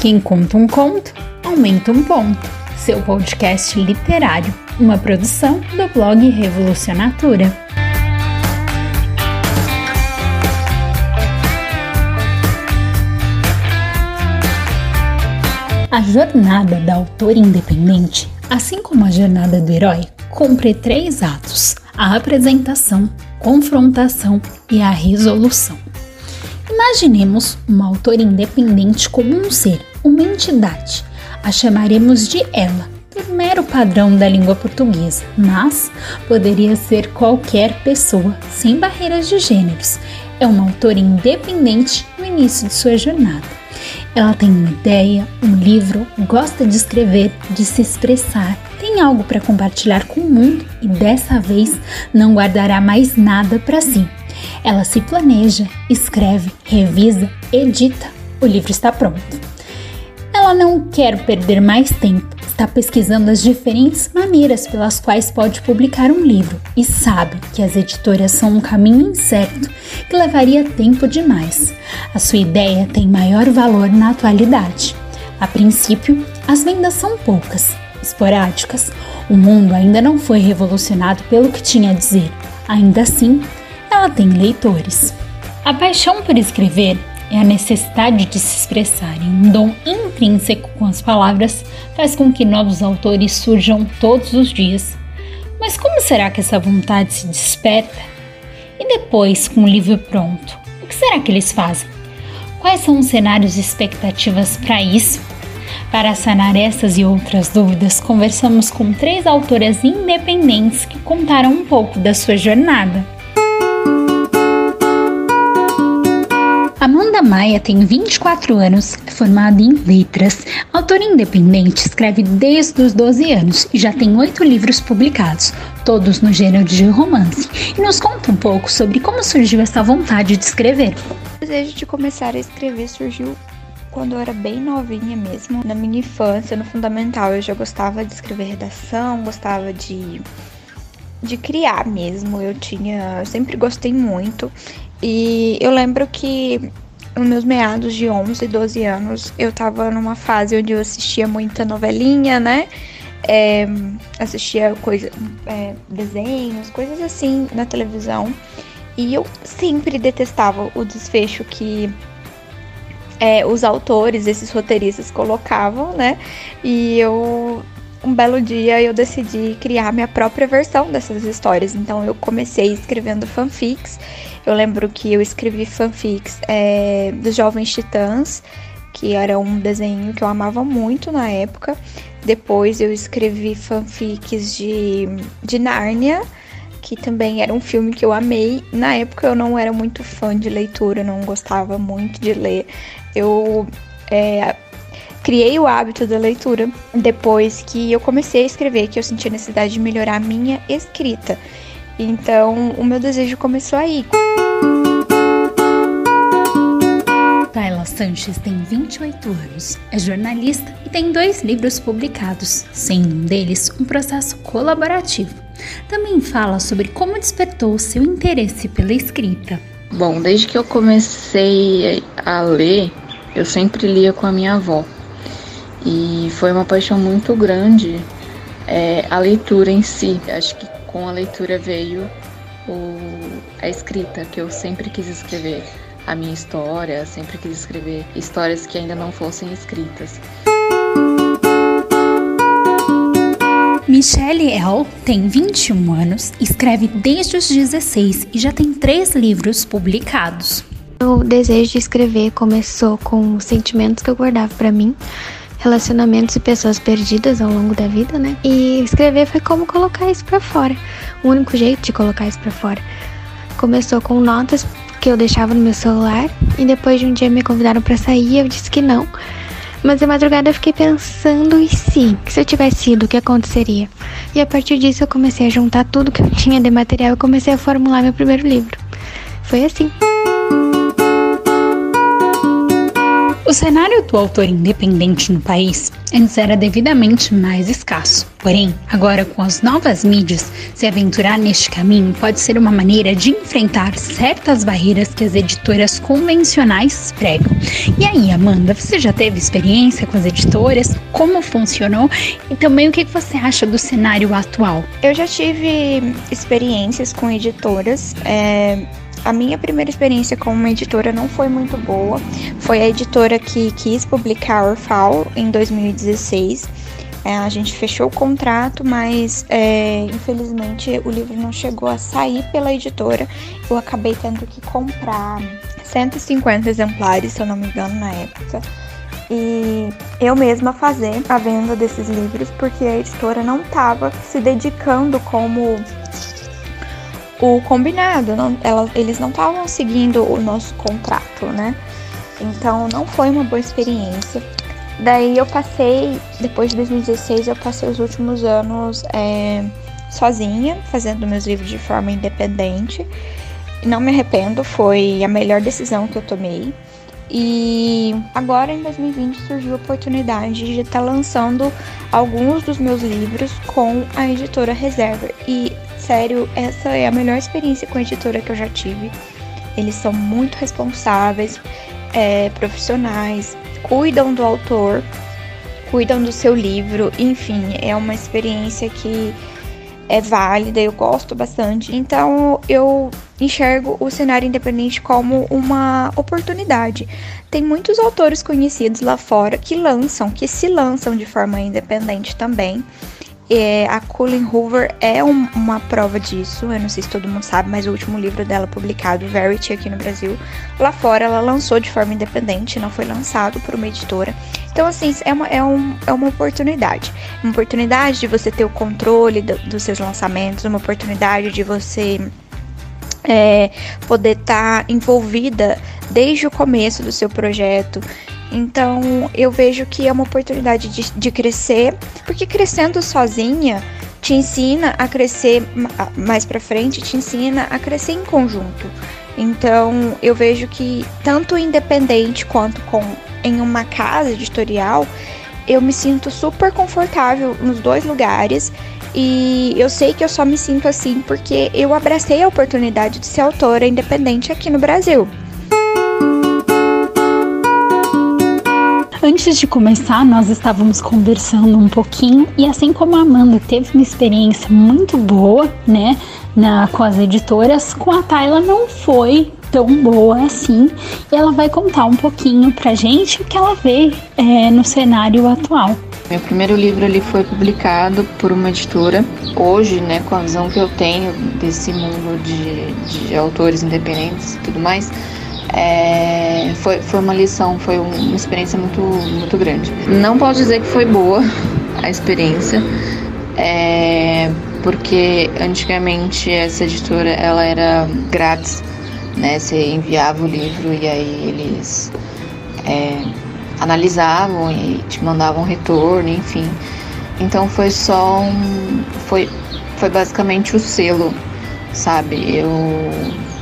Quem conta um conto, aumenta um ponto. Seu podcast literário, uma produção do blog Revolucionatura. A jornada da autora independente, assim como a jornada do herói, cumpre três atos: a apresentação, confrontação e a resolução. Imaginemos uma autora independente como um ser, uma entidade. A chamaremos de ela, por mero padrão da língua portuguesa, mas poderia ser qualquer pessoa, sem barreiras de gêneros. É uma autora independente no início de sua jornada. Ela tem uma ideia, um livro, gosta de escrever, de se expressar, tem algo para compartilhar com o mundo e dessa vez não guardará mais nada para si. Ela se planeja, escreve, revisa, edita. O livro está pronto. Ela não quer perder mais tempo, está pesquisando as diferentes maneiras pelas quais pode publicar um livro e sabe que as editoras são um caminho incerto que levaria tempo demais. A sua ideia tem maior valor na atualidade. A princípio, as vendas são poucas, esporádicas. O mundo ainda não foi revolucionado pelo que tinha a dizer. Ainda assim, ela tem leitores. A paixão por escrever é a necessidade de se expressar e um dom intrínseco com as palavras faz com que novos autores surjam todos os dias. Mas como será que essa vontade se desperta? E depois, com o livro pronto, o que será que eles fazem? Quais são os cenários e expectativas para isso? Para sanar essas e outras dúvidas, conversamos com três autoras independentes que contaram um pouco da sua jornada. Amanda Maia tem 24 anos, formada em letras, autora independente, escreve desde os 12 anos e já tem oito livros publicados, todos no gênero de romance, e nos conta um pouco sobre como surgiu essa vontade de escrever. O desejo de começar a escrever surgiu quando eu era bem novinha mesmo, na minha infância, no fundamental, eu já gostava de escrever redação, gostava de de criar mesmo. Eu tinha, eu sempre gostei muito e eu lembro que nos meus meados de 11, 12 anos, eu tava numa fase onde eu assistia muita novelinha, né? É, assistia coisa, é, desenhos, coisas assim na televisão. E eu sempre detestava o desfecho que é, os autores, esses roteiristas colocavam, né? E eu um belo dia eu decidi criar minha própria versão dessas histórias. Então eu comecei escrevendo fanfics eu lembro que eu escrevi fanfics é, dos Jovens Titãs, que era um desenho que eu amava muito na época. Depois eu escrevi fanfics de, de Nárnia, que também era um filme que eu amei. Na época eu não era muito fã de leitura, não gostava muito de ler. Eu é, criei o hábito da leitura depois que eu comecei a escrever, que eu senti a necessidade de melhorar a minha escrita. Então, o meu desejo começou aí. Tayla Sanches tem 28 anos, é jornalista e tem dois livros publicados, sendo um deles um processo colaborativo. Também fala sobre como despertou seu interesse pela escrita. Bom, desde que eu comecei a ler, eu sempre lia com a minha avó. E foi uma paixão muito grande é, a leitura em si. Acho que com a leitura veio o, a escrita, que eu sempre quis escrever a minha história, sempre quis escrever histórias que ainda não fossem escritas. Michelle El tem 21 anos, escreve desde os 16 e já tem três livros publicados. O desejo de escrever começou com sentimentos que eu guardava para mim, relacionamentos e pessoas perdidas ao longo da vida, né? E escrever foi como colocar isso para fora. O único jeito de colocar isso para fora. Começou com notas que eu deixava no meu celular e depois de um dia me convidaram para sair, eu disse que não. Mas de madrugada eu fiquei pensando e sim, se eu tivesse ido, o que aconteceria? E a partir disso eu comecei a juntar tudo que eu tinha de material e comecei a formular meu primeiro livro. Foi assim. O cenário do autor independente no país antes era devidamente mais escasso. Porém, agora com as novas mídias, se aventurar neste caminho pode ser uma maneira de enfrentar certas barreiras que as editoras convencionais pregam. E aí, Amanda, você já teve experiência com as editoras? Como funcionou? E também o que você acha do cenário atual? Eu já tive experiências com editoras. É a minha primeira experiência com uma editora não foi muito boa. Foi a editora que quis publicar Orfal em 2016. É, a gente fechou o contrato, mas é, infelizmente o livro não chegou a sair pela editora. Eu acabei tendo que comprar 150 exemplares, se eu não me engano, na época. E eu mesma fazer a venda desses livros, porque a editora não estava se dedicando como o combinado. Não, ela, eles não estavam seguindo o nosso contrato, né? Então não foi uma boa experiência. Daí eu passei, depois de 2016, eu passei os últimos anos é, sozinha, fazendo meus livros de forma independente. Não me arrependo, foi a melhor decisão que eu tomei. E agora em 2020 surgiu a oportunidade de estar lançando alguns dos meus livros com a editora Reserva. E sério, essa é a melhor experiência com a editora que eu já tive. Eles são muito responsáveis, é, profissionais, cuidam do autor, cuidam do seu livro, enfim, é uma experiência que é válida, eu gosto bastante. Então eu enxergo o cenário independente como uma oportunidade. Tem muitos autores conhecidos lá fora que lançam, que se lançam de forma independente também. É, a Colin Hoover é um, uma prova disso. Eu não sei se todo mundo sabe, mas o último livro dela publicado, Verity, aqui no Brasil, lá fora ela lançou de forma independente, não foi lançado por uma editora. Então, assim, é uma, é um, é uma oportunidade. Uma oportunidade de você ter o controle do, dos seus lançamentos, uma oportunidade de você é, poder estar tá envolvida desde o começo do seu projeto. Então eu vejo que é uma oportunidade de, de crescer, porque crescendo sozinha te ensina a crescer mais para frente, te ensina a crescer em conjunto. Então eu vejo que tanto independente quanto com em uma casa editorial, eu me sinto super confortável nos dois lugares e eu sei que eu só me sinto assim porque eu abracei a oportunidade de ser autora independente aqui no Brasil. Antes de começar, nós estávamos conversando um pouquinho e assim como a Amanda teve uma experiência muito boa, né, na, com as editoras, com a Tayla não foi tão boa assim. E ela vai contar um pouquinho pra gente o que ela vê é, no cenário atual. Meu primeiro livro ele foi publicado por uma editora. Hoje, né, com a visão que eu tenho desse mundo de, de autores independentes e tudo mais, é, foi, foi uma lição, foi uma experiência muito, muito grande. Não posso dizer que foi boa a experiência, é, porque antigamente essa editora ela era grátis, né? Você enviava o livro e aí eles é, analisavam e te mandavam retorno, enfim. Então foi só um, foi, foi basicamente o selo, sabe? Eu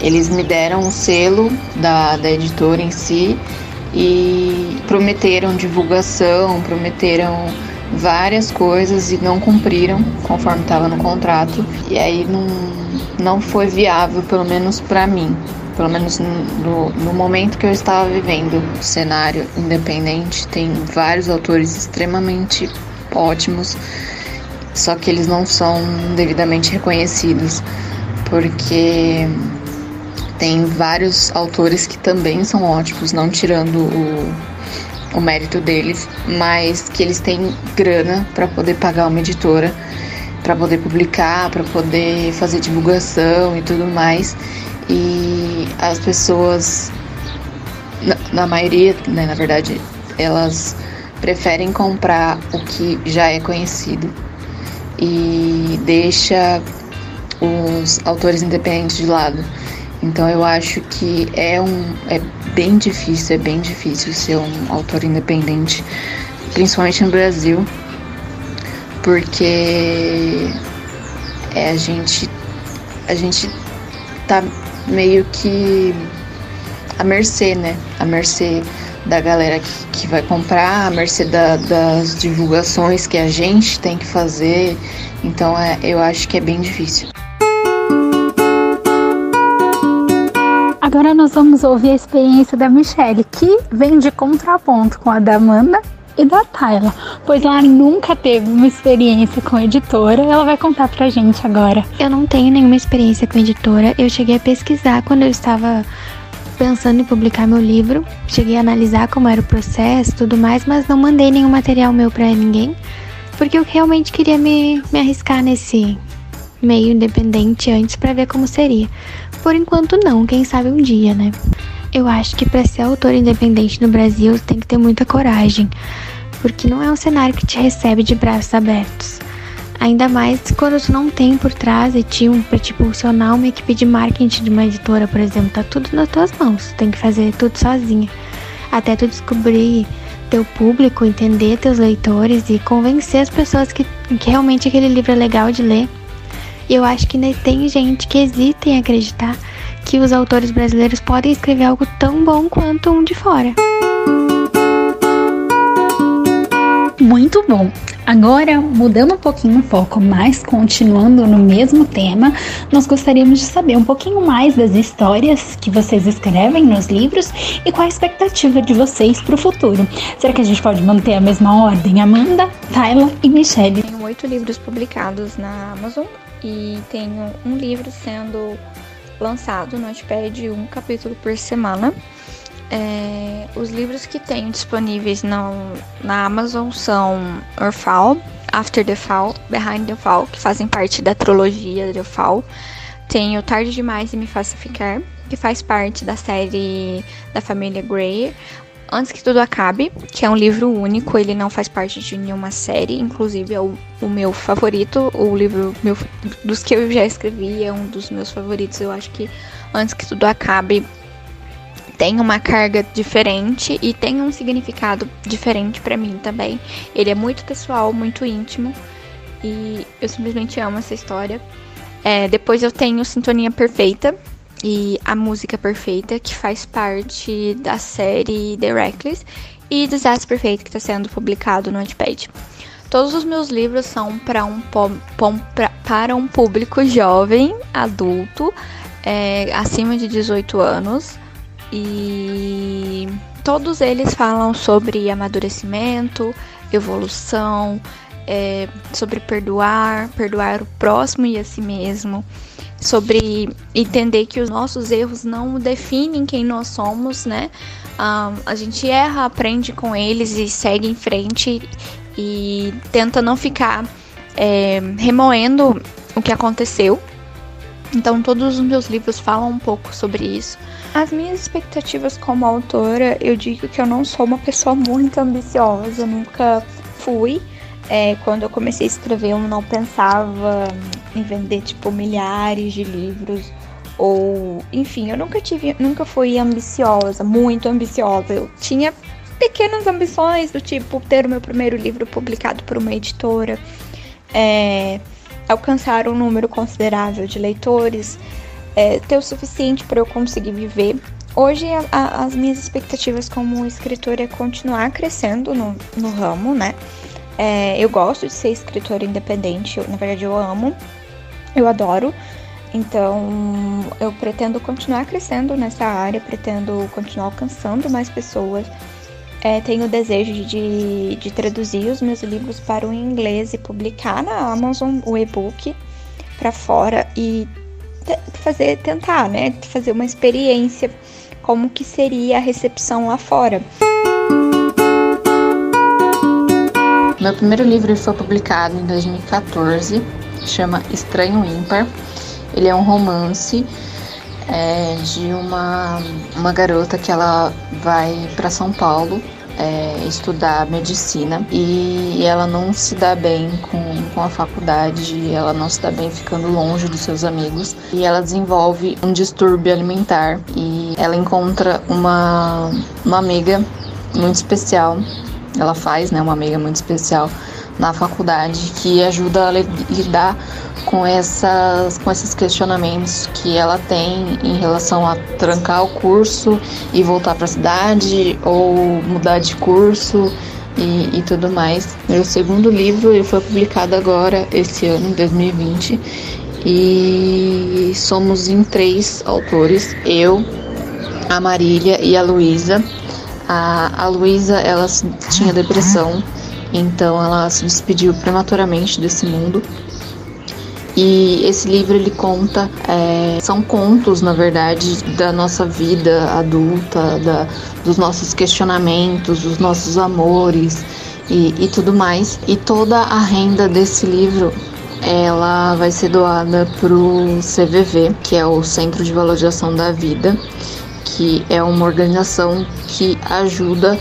eles me deram o selo da, da editora em si e prometeram divulgação, prometeram várias coisas e não cumpriram conforme estava no contrato. E aí não, não foi viável, pelo menos para mim. Pelo menos no, no momento que eu estava vivendo o cenário independente, tem vários autores extremamente ótimos, só que eles não são devidamente reconhecidos, porque tem vários autores que também são ótimos, não tirando o, o mérito deles, mas que eles têm grana para poder pagar uma editora, para poder publicar, para poder fazer divulgação e tudo mais. E as pessoas, na, na maioria, né, na verdade, elas preferem comprar o que já é conhecido e deixa os autores independentes de lado. Então eu acho que é um é bem difícil, é bem difícil ser um autor independente, principalmente no Brasil, porque é, a gente a gente tá meio que à mercê, né? À mercê da galera que, que vai comprar, à mercê da, das divulgações que a gente tem que fazer. Então é, eu acho que é bem difícil. Agora nós vamos ouvir a experiência da Michelle, que vem de contraponto com a da Amanda e da Tayla, pois ela nunca teve uma experiência com editora. Ela vai contar pra gente agora. Eu não tenho nenhuma experiência com editora. Eu cheguei a pesquisar quando eu estava pensando em publicar meu livro. Cheguei a analisar como era o processo, tudo mais, mas não mandei nenhum material meu para ninguém, porque eu realmente queria me, me arriscar nesse meio independente antes para ver como seria. Por enquanto não, quem sabe um dia, né? Eu acho que para ser autor independente no Brasil tem que ter muita coragem, porque não é um cenário que te recebe de braços abertos. Ainda mais quando tu não tem por trás de ti um pra te impulsionar uma equipe de marketing de uma editora, por exemplo. Tá tudo nas tuas mãos. Tu tem que fazer tudo sozinha. Até tu descobrir teu público, entender teus leitores e convencer as pessoas que, que realmente aquele livro é legal de ler. E eu acho que tem gente que hesita em acreditar que os autores brasileiros podem escrever algo tão bom quanto um de fora. Muito bom! Agora, mudando um pouquinho o foco, mas continuando no mesmo tema, nós gostaríamos de saber um pouquinho mais das histórias que vocês escrevem nos livros e qual a expectativa de vocês para o futuro. Será que a gente pode manter a mesma ordem? Amanda, Tayla e Michelle. Tenho oito livros publicados na Amazon e tenho um livro sendo lançado no Notepad, um capítulo por semana. É, os livros que tenho disponíveis na, na Amazon são Orfal, After the Fall, Behind the Fall, que fazem parte da trilogia The Fall. Tenho Tarde Demais e Me Faça Ficar, que faz parte da série da família Grey. Antes que Tudo Acabe, que é um livro único, ele não faz parte de nenhuma série, inclusive é o, o meu favorito, o livro meu, dos que eu já escrevi, é um dos meus favoritos. Eu acho que Antes que Tudo Acabe tem uma carga diferente e tem um significado diferente para mim também. Ele é muito pessoal, muito íntimo e eu simplesmente amo essa história. É, depois eu tenho Sintonia Perfeita e A Música Perfeita, que faz parte da série The Reckless, e Desastre Perfeito, que está sendo publicado no Wattpad. Todos os meus livros são para um, para um público jovem, adulto, é, acima de 18 anos. E todos eles falam sobre amadurecimento, evolução, é, sobre perdoar, perdoar o próximo e a si mesmo, sobre entender que os nossos erros não definem quem nós somos, né? Um, a gente erra, aprende com eles e segue em frente e tenta não ficar é, remoendo o que aconteceu. Então, todos os meus livros falam um pouco sobre isso. As minhas expectativas como autora, eu digo que eu não sou uma pessoa muito ambiciosa, nunca fui. É, quando eu comecei a escrever, eu não pensava em vender tipo milhares de livros ou, enfim, eu nunca tive, nunca fui ambiciosa, muito ambiciosa. Eu tinha pequenas ambições do tipo ter o meu primeiro livro publicado por uma editora, é, alcançar um número considerável de leitores, é, ter o suficiente para eu conseguir viver. Hoje, a, a, as minhas expectativas como escritora é continuar crescendo no, no ramo, né? É, eu gosto de ser escritora independente, eu, na verdade, eu amo, eu adoro. Então, eu pretendo continuar crescendo nessa área, pretendo continuar alcançando mais pessoas. É, tenho o desejo de, de traduzir os meus livros para o inglês e publicar na Amazon o e-book para fora e fazer, tentar, né, fazer uma experiência como que seria a recepção lá fora. Meu primeiro livro foi publicado em 2014, chama Estranho Ímpar. Ele é um romance é, de uma, uma garota que ela vai para São Paulo é, estudar medicina e ela não se dá bem com, com a faculdade, ela não se dá bem ficando longe dos seus amigos e ela desenvolve um distúrbio alimentar e ela encontra uma, uma amiga muito especial, ela faz né, uma amiga muito especial na faculdade que ajuda a lidar com, essas, com esses questionamentos que ela tem em relação a trancar o curso e voltar para a cidade ou mudar de curso e, e, tudo mais. Meu segundo livro ele foi publicado agora, esse ano, 2020, e somos em três autores, eu, a Marília e a Luísa. A, a Luísa, ela tinha depressão, então ela se despediu prematuramente desse mundo e esse livro ele conta, é, são contos, na verdade, da nossa vida adulta, da, dos nossos questionamentos, dos nossos amores e, e tudo mais. E toda a renda desse livro ela vai ser doada para o CVV, que é o Centro de Valorização da Vida, que é uma organização que ajuda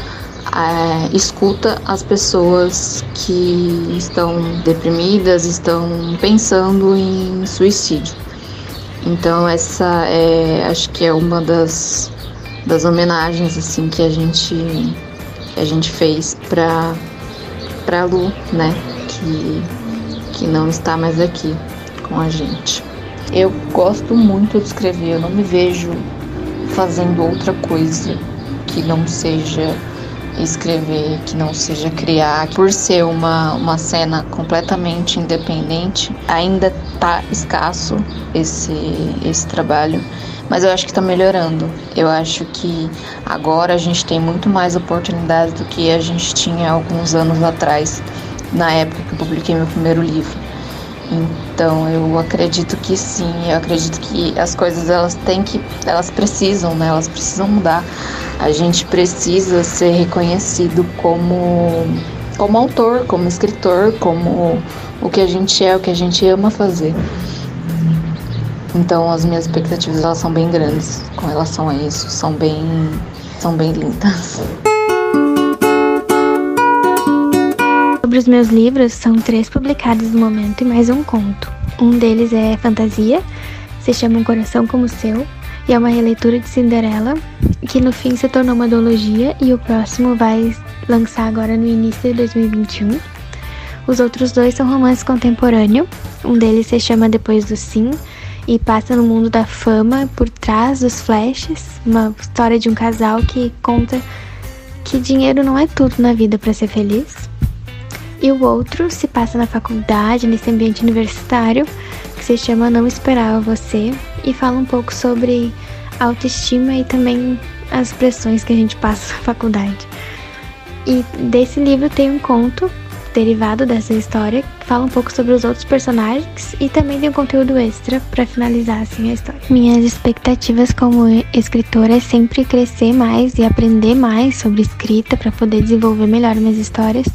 é, escuta as pessoas que estão deprimidas, estão pensando em suicídio. Então essa é, acho que é uma das, das homenagens assim que a gente que a gente fez para para Lu, né, que que não está mais aqui com a gente. Eu gosto muito de escrever, eu não me vejo fazendo outra coisa que não seja escrever, que não seja criar. Por ser uma, uma cena completamente independente, ainda tá escasso esse, esse trabalho. Mas eu acho que está melhorando. Eu acho que agora a gente tem muito mais oportunidades do que a gente tinha alguns anos atrás, na época que eu publiquei meu primeiro livro. Então eu acredito que sim, eu acredito que as coisas elas têm que, elas precisam, né? Elas precisam mudar. A gente precisa ser reconhecido como como autor, como escritor, como o que a gente é, o que a gente ama fazer. Então as minhas expectativas elas são bem grandes com relação a isso, são bem são bem lindas. Sobre os meus livros, são três publicados no momento e mais um conto. Um deles é fantasia, se chama Um Coração Como o Seu, e é uma releitura de Cinderela, que no fim se tornou uma duologia, e o próximo vai lançar agora no início de 2021. Os outros dois são romances contemporâneos, um deles se chama Depois do Sim, e passa no mundo da fama por trás dos flashes, uma história de um casal que conta que dinheiro não é tudo na vida para ser feliz. E o outro se passa na faculdade, nesse ambiente universitário, que se chama Não Esperava Você, e fala um pouco sobre autoestima e também as pressões que a gente passa na faculdade. E desse livro tem um conto derivado dessa história que fala um pouco sobre os outros personagens e também tem um conteúdo extra para finalizar assim a história. Minhas expectativas como escritora é sempre crescer mais e aprender mais sobre escrita para poder desenvolver melhor minhas histórias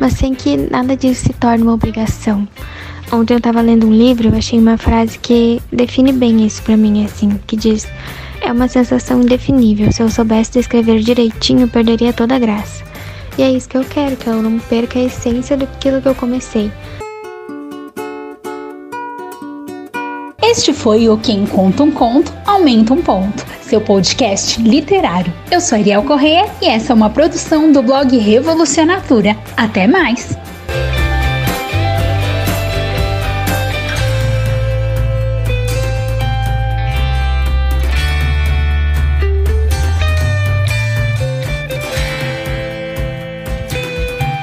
mas sem que nada disso se torne uma obrigação. Ontem eu estava lendo um livro, eu achei uma frase que define bem isso para mim, assim, que diz: É uma sensação indefinível. Se eu soubesse descrever direitinho, perderia toda a graça. E é isso que eu quero, que eu não perca a essência daquilo que eu comecei. Este foi o Quem Conta um Conto, Aumenta um Ponto, seu podcast literário. Eu sou Ariel Corrêa e essa é uma produção do blog Revolucionatura. Até mais!